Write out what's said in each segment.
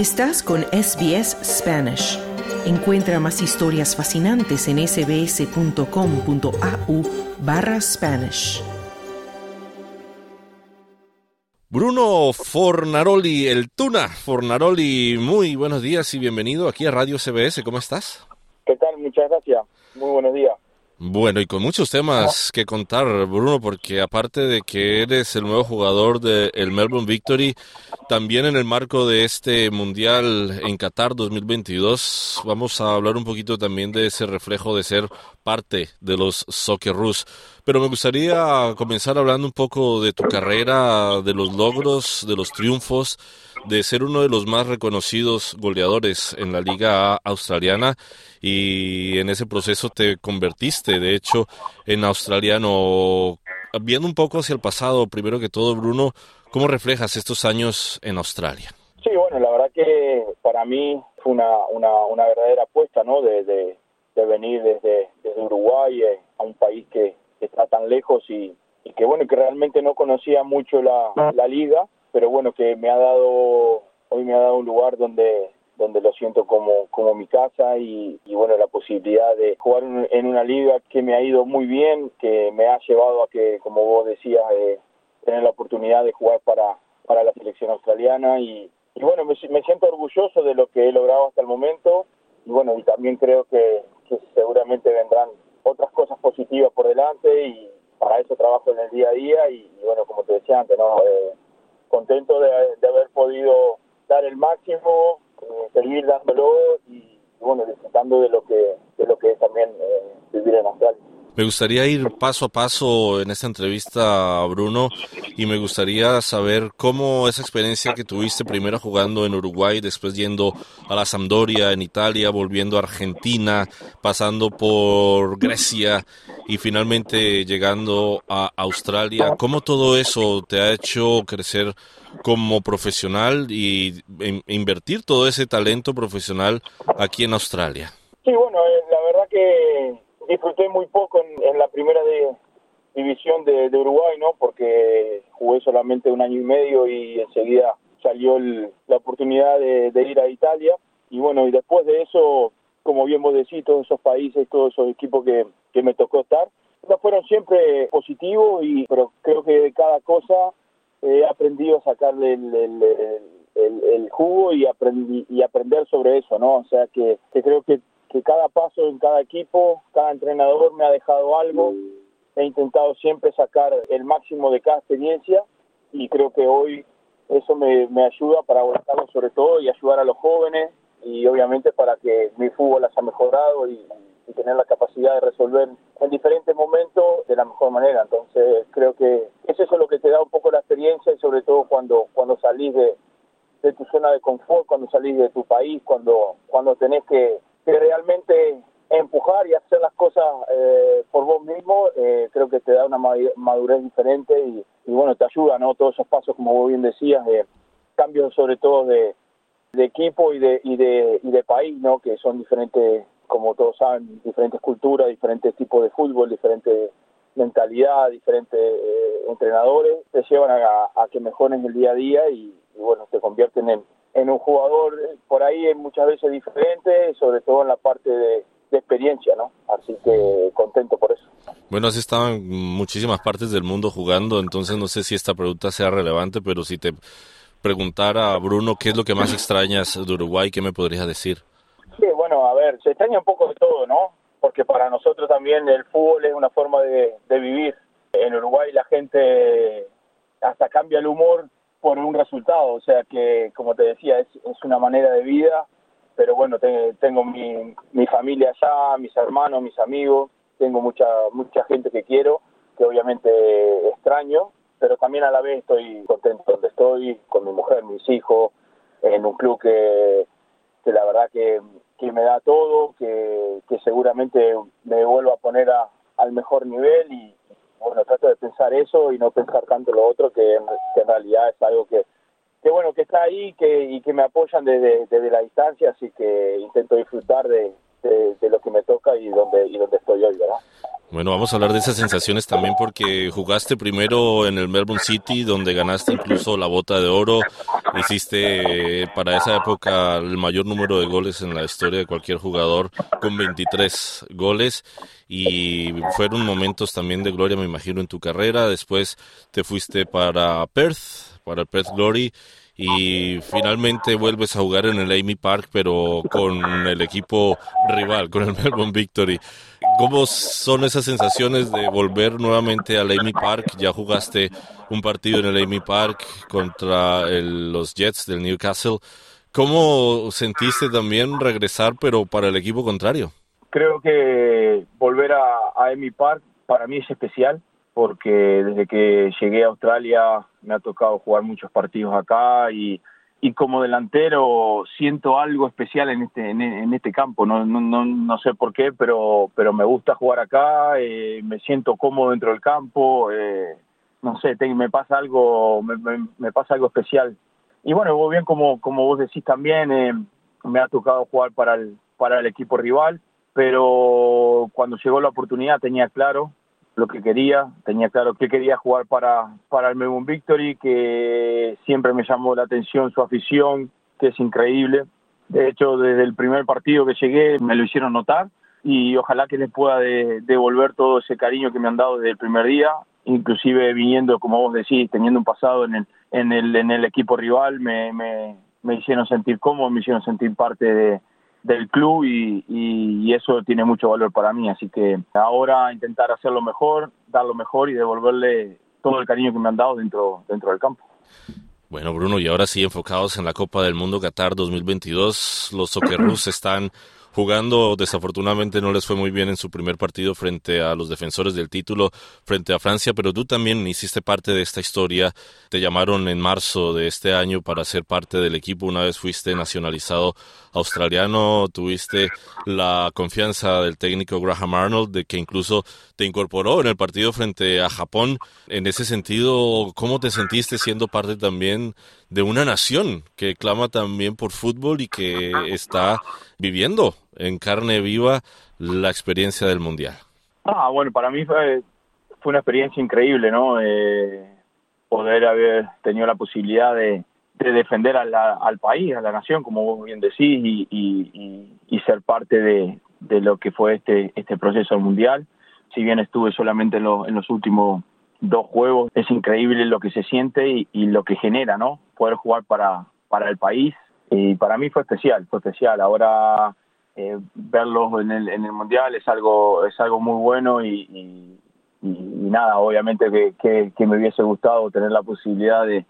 Estás con SBS Spanish. Encuentra más historias fascinantes en sbs.com.au barra Spanish. Bruno Fornaroli, el Tuna. Fornaroli, muy buenos días y bienvenido aquí a Radio CBS. ¿Cómo estás? ¿Qué tal? Muchas gracias. Muy buenos días. Bueno, y con muchos temas que contar, Bruno, porque aparte de que eres el nuevo jugador del Melbourne Victory, también en el marco de este Mundial en Qatar 2022, vamos a hablar un poquito también de ese reflejo de ser parte de los Socceroos. Pero me gustaría comenzar hablando un poco de tu carrera, de los logros, de los triunfos, de ser uno de los más reconocidos goleadores en la Liga Australiana y en ese proceso te convertiste, de hecho, en australiano. Viendo un poco hacia el pasado, primero que todo, Bruno, ¿cómo reflejas estos años en Australia? Sí, bueno, la verdad que para mí fue una, una, una verdadera apuesta, ¿no? De, de, venir desde, desde Uruguay eh, a un país que, está tan lejos y, y, que, bueno, que realmente no conocía mucho la, la liga, pero bueno, que me ha dado, hoy me ha dado un lugar donde donde lo siento como, como mi casa y, bueno, la posibilidad de jugar en una liga que me ha ido muy bien, que me ha llevado a que, como vos decías, eh, tener la oportunidad de jugar para, para la selección australiana y, bueno, me, siento orgulloso de lo que he logrado hasta el momento y bueno, y también creo que, seguramente vendrán otras cosas positivas por delante y para eso trabajo en el día a día y, bueno, como te decía antes, ¿no? Eh, contento de, de haber podido dar el máximo, eh, seguir dándolo y, bueno, disfrutando de lo que, de lo que es también eh, vivir en Australia. Me gustaría ir paso a paso en esta entrevista, Bruno, y me gustaría saber cómo esa experiencia que tuviste primero jugando en Uruguay, después yendo a la Sampdoria en Italia, volviendo a Argentina, pasando por Grecia y finalmente llegando a Australia, cómo todo eso te ha hecho crecer como profesional y invertir todo ese talento profesional aquí en Australia? Sí, bueno, eh, la verdad que disfruté muy poco en, la primera división de, Uruguay, ¿no? Porque jugué solamente un año y medio y enseguida salió la oportunidad de, ir a Italia. Y bueno, y después de eso, como bien vos decís, todos esos países, todos esos equipos que, que me tocó estar, no fueron siempre positivos, y, pero creo que de cada cosa he aprendido a sacarle el, jugo y, y aprender sobre eso, ¿no? O sea que, creo que, cada paso en cada equipo, cada entrenador me ha dejado algo. He intentado siempre sacar el máximo de cada experiencia y creo que hoy eso me, me ayuda para aguantarlo sobre todo y ayudar a los jóvenes y obviamente para que mi fútbol haya mejorado y, y tener la capacidad de resolver en diferentes momentos de la mejor manera. Entonces creo que te da un poco la experiencia y sobre todo cuando, cuando salís de, de tu zona de confort, cuando salís de tu país, cuando, cuando tenés que, realmente empujar y hacer las cosas eh, por vos mismo, eh, creo que te da una madurez diferente y, bueno, te ayuda, ¿no? Todos esos pasos, como vos bien decías, de cambios sobre todo de, de equipo y de, y de, y de país, ¿no? Que son diferentes como todos saben, diferentes culturas, diferentes tipos de fútbol, diferentes mentalidad, diferentes eh, entrenadores, te llevan a, que mejoren el día a día y, bueno, te convierten en, en, un jugador eh, por ahí muchas veces diferente, sobre todo en la parte de, experiencia, ¿no? Así que contento por eso. Bueno, así estaban muchísimas partes del mundo jugando, entonces no sé si esta pregunta sea relevante, pero si te preguntara a Bruno qué es lo que más extrañas de Uruguay, ¿qué me podrías decir? Sí, bueno, a ver, se extraña un poco de todo, ¿no? Porque para nosotros también el fútbol es una forma de, vivir. En Uruguay la gente hasta cambia el humor por un resultado, o sea que, como te decía, es, una manera de vida, pero bueno, tengo mi, mi familia allá, mis hermanos, mis amigos, tengo mucha, mucha gente que quiero, que obviamente extraño, pero también a la vez estoy contento donde estoy, con mi mujer, mis hijos, en un club que, que la verdad que que me da todo, que, seguramente me vuelvo a poner al mejor nivel y bueno, trato de pensar eso y no pensar tanto lo otro, que, en realidad es algo que, que bueno, que está ahí que, y que me apoyan desde, desde la distancia, así que intento disfrutar de, de, lo que me toca y donde, y donde estoy hoy, ¿verdad? Bueno, vamos a hablar de esas sensaciones también porque jugaste primero en el Melbourne City, donde ganaste incluso la bota de oro. Hiciste para esa época el mayor número de goles en la historia de cualquier jugador, con 23 goles. Y fueron momentos también de gloria, me imagino, en tu carrera. Después te fuiste para Perth, para el Perth Glory y finalmente vuelves a jugar en el Amy Park, pero con el equipo rival, con el Melbourne Victory. ¿Cómo son esas sensaciones de volver nuevamente al Amy Park? Ya jugaste un partido en el Amy Park contra los Jets del Newcastle. ¿Cómo sentiste también regresar, pero para el equipo contrario? Creo que volver a, Amy Park para mí es especial porque desde que llegué a Australia me ha tocado jugar muchos partidos acá y, y como delantero siento algo especial en este en, este campo. No, no, no, sé por qué pero pero me gusta jugar acá eh, me siento cómodo dentro del campo eh, no sé me pasa algo me, me, pasa algo especial. Y bueno bien como como vos decís también eh, me ha tocado jugar para el para el equipo rival pero cuando llegó la oportunidad tenía claro lo que quería, tenía claro que quería jugar para, para el Melbourne Victory, que siempre me llamó la atención su afición, que es increíble. De hecho, desde el primer partido que llegué me lo hicieron notar y ojalá que les pueda devolver todo ese cariño que me han dado desde el primer día, inclusive viniendo, como vos decís, teniendo un pasado en el, en el, en el equipo rival, me, me, me hicieron sentir cómodo, me hicieron sentir parte de, del club y, y, eso tiene mucho valor para mí. Así que ahora intentar hacerlo mejor, dar lo mejor y devolverle todo el cariño que me han dado dentro, dentro del campo. Bueno, Bruno, y ahora sí enfocados en la Copa del Mundo Qatar 2022, los Socceroos están jugando. Desafortunadamente no les fue muy bien en su primer partido frente a los defensores del título, frente a Francia, pero tú también hiciste parte de esta historia. Te llamaron en marzo de este año para ser parte del equipo una vez fuiste nacionalizado australiano, tuviste la confianza del técnico Graham Arnold de que incluso te incorporó en el partido frente a Japón. En ese sentido, ¿cómo te sentiste siendo parte también de una nación que clama también por fútbol y que está viviendo en carne viva la experiencia del Mundial? Ah, bueno, para mí fue, fue una experiencia increíble, ¿no? Eh, poder haber tenido la posibilidad de, defender al país, a la nación, como vos bien decís, y, ser parte de, lo que fue este, este proceso mundial. Si bien estuve solamente en, en los últimos dos juegos, es increíble lo que se siente y, lo que genera, ¿no? Poder jugar para, para el país. Y para mí fue especial, fue especial. Ahora eh, verlos en el, en el Mundial es algo, es algo muy bueno y, nada, obviamente que, que, me hubiese gustado tener la posibilidad de,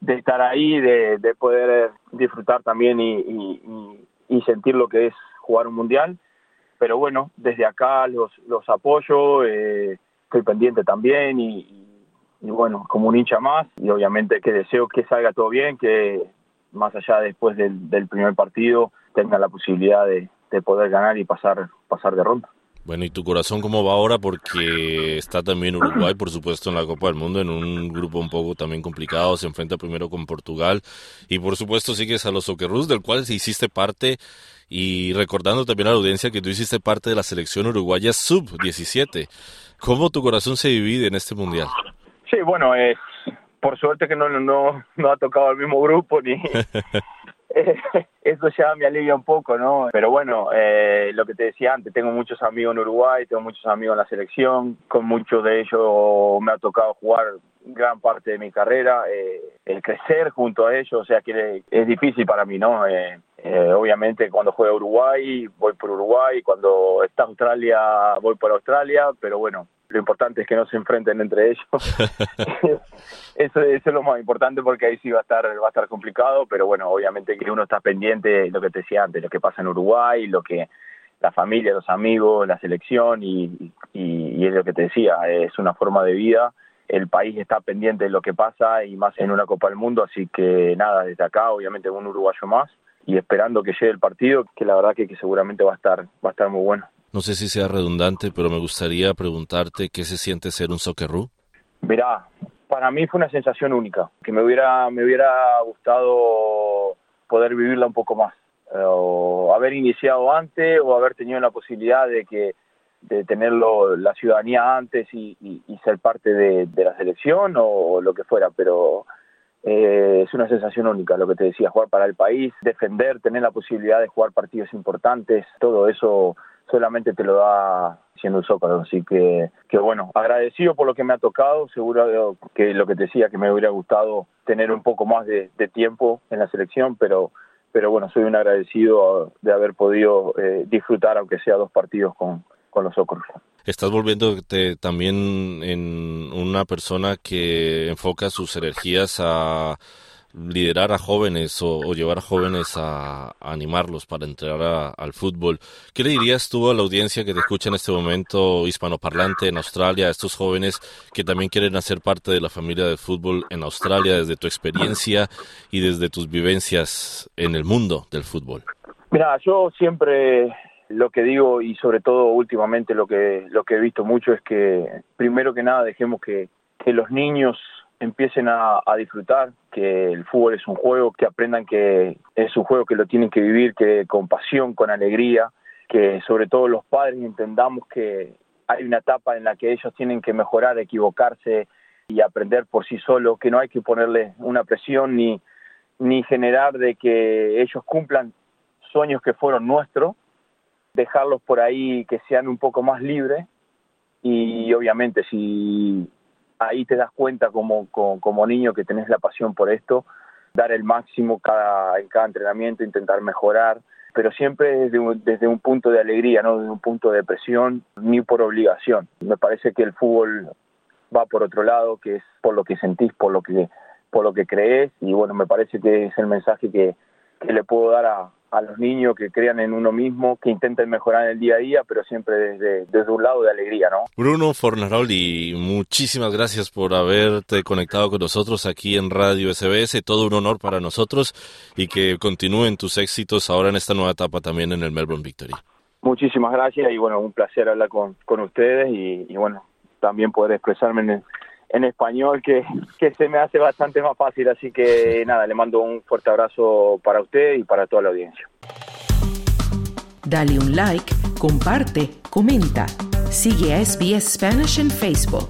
de estar ahí, de, de poder disfrutar también y, y, sentir lo que es jugar un Mundial. Pero bueno, desde acá los, los apoyo. Eh, estoy pendiente también y, bueno, como un hincha más y obviamente que deseo que salga todo bien, que más allá después del, primer partido tenga la posibilidad de, poder ganar y pasar, pasar de ronda. Bueno, ¿y tu corazón cómo va ahora? Porque está también Uruguay, por supuesto, en la Copa del Mundo, en un grupo un poco también complicado. Se enfrenta primero con Portugal. Y por supuesto sigues a los Socceroos, del cual hiciste parte. Y recordando también a la audiencia que tú hiciste parte de la selección uruguaya sub-17. ¿Cómo tu corazón se divide en este mundial? Sí, bueno, es por suerte que no, no, no ha tocado el mismo grupo ni eso ya me alivia un poco, ¿no? Pero bueno, eh, lo que te decía antes, tengo muchos amigos en Uruguay, tengo muchos amigos en la selección, con muchos de ellos me ha tocado jugar gran parte de mi carrera, eh, el crecer junto a ellos, o sea que es difícil para mí, ¿no? Eh, eh, obviamente cuando juega Uruguay voy por Uruguay, cuando está Australia voy por Australia, pero bueno, lo importante es que no se enfrenten entre ellos. eso, es lo más importante porque ahí sí va a estar va a estar complicado, pero bueno, obviamente que uno está pendiente de lo que te decía antes, lo que pasa en Uruguay, lo que la familia, los amigos, la selección y, y es lo que te decía, es una forma de vida el país está pendiente de lo que pasa y más en una Copa del Mundo, así que nada, desde acá obviamente un uruguayo más y esperando que llegue el partido, que la verdad que, seguramente va a estar va a estar muy bueno. No sé si sea redundante, pero me gustaría preguntarte qué se siente ser un soccerú. Verá, para mí fue una sensación única, que me hubiera me hubiera gustado poder vivirla un poco más. o haber iniciado antes o haber tenido la posibilidad de que de tenerlo la ciudadanía antes y, ser parte de, la selección o, lo que fuera, pero eh, es una sensación única, lo que te decía, jugar para el país, defender, tener la posibilidad de jugar partidos importantes, todo eso solamente te lo da siendo un Zócalo, así que, bueno, agradecido por lo que me ha tocado, seguro que lo que te decía, que me hubiera gustado tener un poco más de, tiempo en la selección, pero pero bueno, soy un agradecido de haber podido eh, disfrutar, aunque sea dos partidos con, con los Socorros. Estás volviéndote también en una persona que enfoca sus energías a liderar a jóvenes o, llevar a jóvenes a, animarlos para entrar al fútbol. ¿Qué le dirías tú a la audiencia que te escucha en este momento hispanoparlante en Australia, a estos jóvenes que también quieren hacer parte de la familia del fútbol en Australia desde tu experiencia y desde tus vivencias en el mundo del fútbol? Mira, yo siempre lo que digo y sobre todo últimamente lo que lo que he visto mucho es que primero que nada dejemos que, que los niños empiecen a, disfrutar, que el fútbol es un juego, que aprendan que es un juego que lo tienen que vivir, que con pasión, con alegría, que sobre todo los padres entendamos que hay una etapa en la que ellos tienen que mejorar, equivocarse y aprender por sí solos, que no hay que ponerle una presión ni, ni generar de que ellos cumplan sueños que fueron nuestros, dejarlos por ahí que sean un poco más libres. Y obviamente si ahí te das cuenta como, como, niño que tenés la pasión por esto, dar el máximo cada, en cada entrenamiento, intentar mejorar, pero siempre desde un, desde un punto de alegría, no desde un punto de presión ni por obligación. Me parece que el fútbol va por otro lado, que es por lo que sentís, por lo que, por lo que crees, y bueno, me parece que es el mensaje que, que le puedo dar a, a los niños que crean en uno mismo, que intenten mejorar en el día a día, pero siempre desde, desde un lado de alegría, ¿no? Bruno Fornaroli, muchísimas gracias por haberte conectado con nosotros aquí en Radio SBS. Todo un honor para nosotros y que continúen tus éxitos ahora en esta nueva etapa también en el Melbourne Victory. Muchísimas gracias y bueno, un placer hablar con, con ustedes y, bueno, también poder expresarme en en español que, que se me hace bastante más fácil. Así que nada, le mando un fuerte abrazo para usted y para toda la audiencia. Dale un like, comparte, comenta. Sigue a SBS Spanish en Facebook.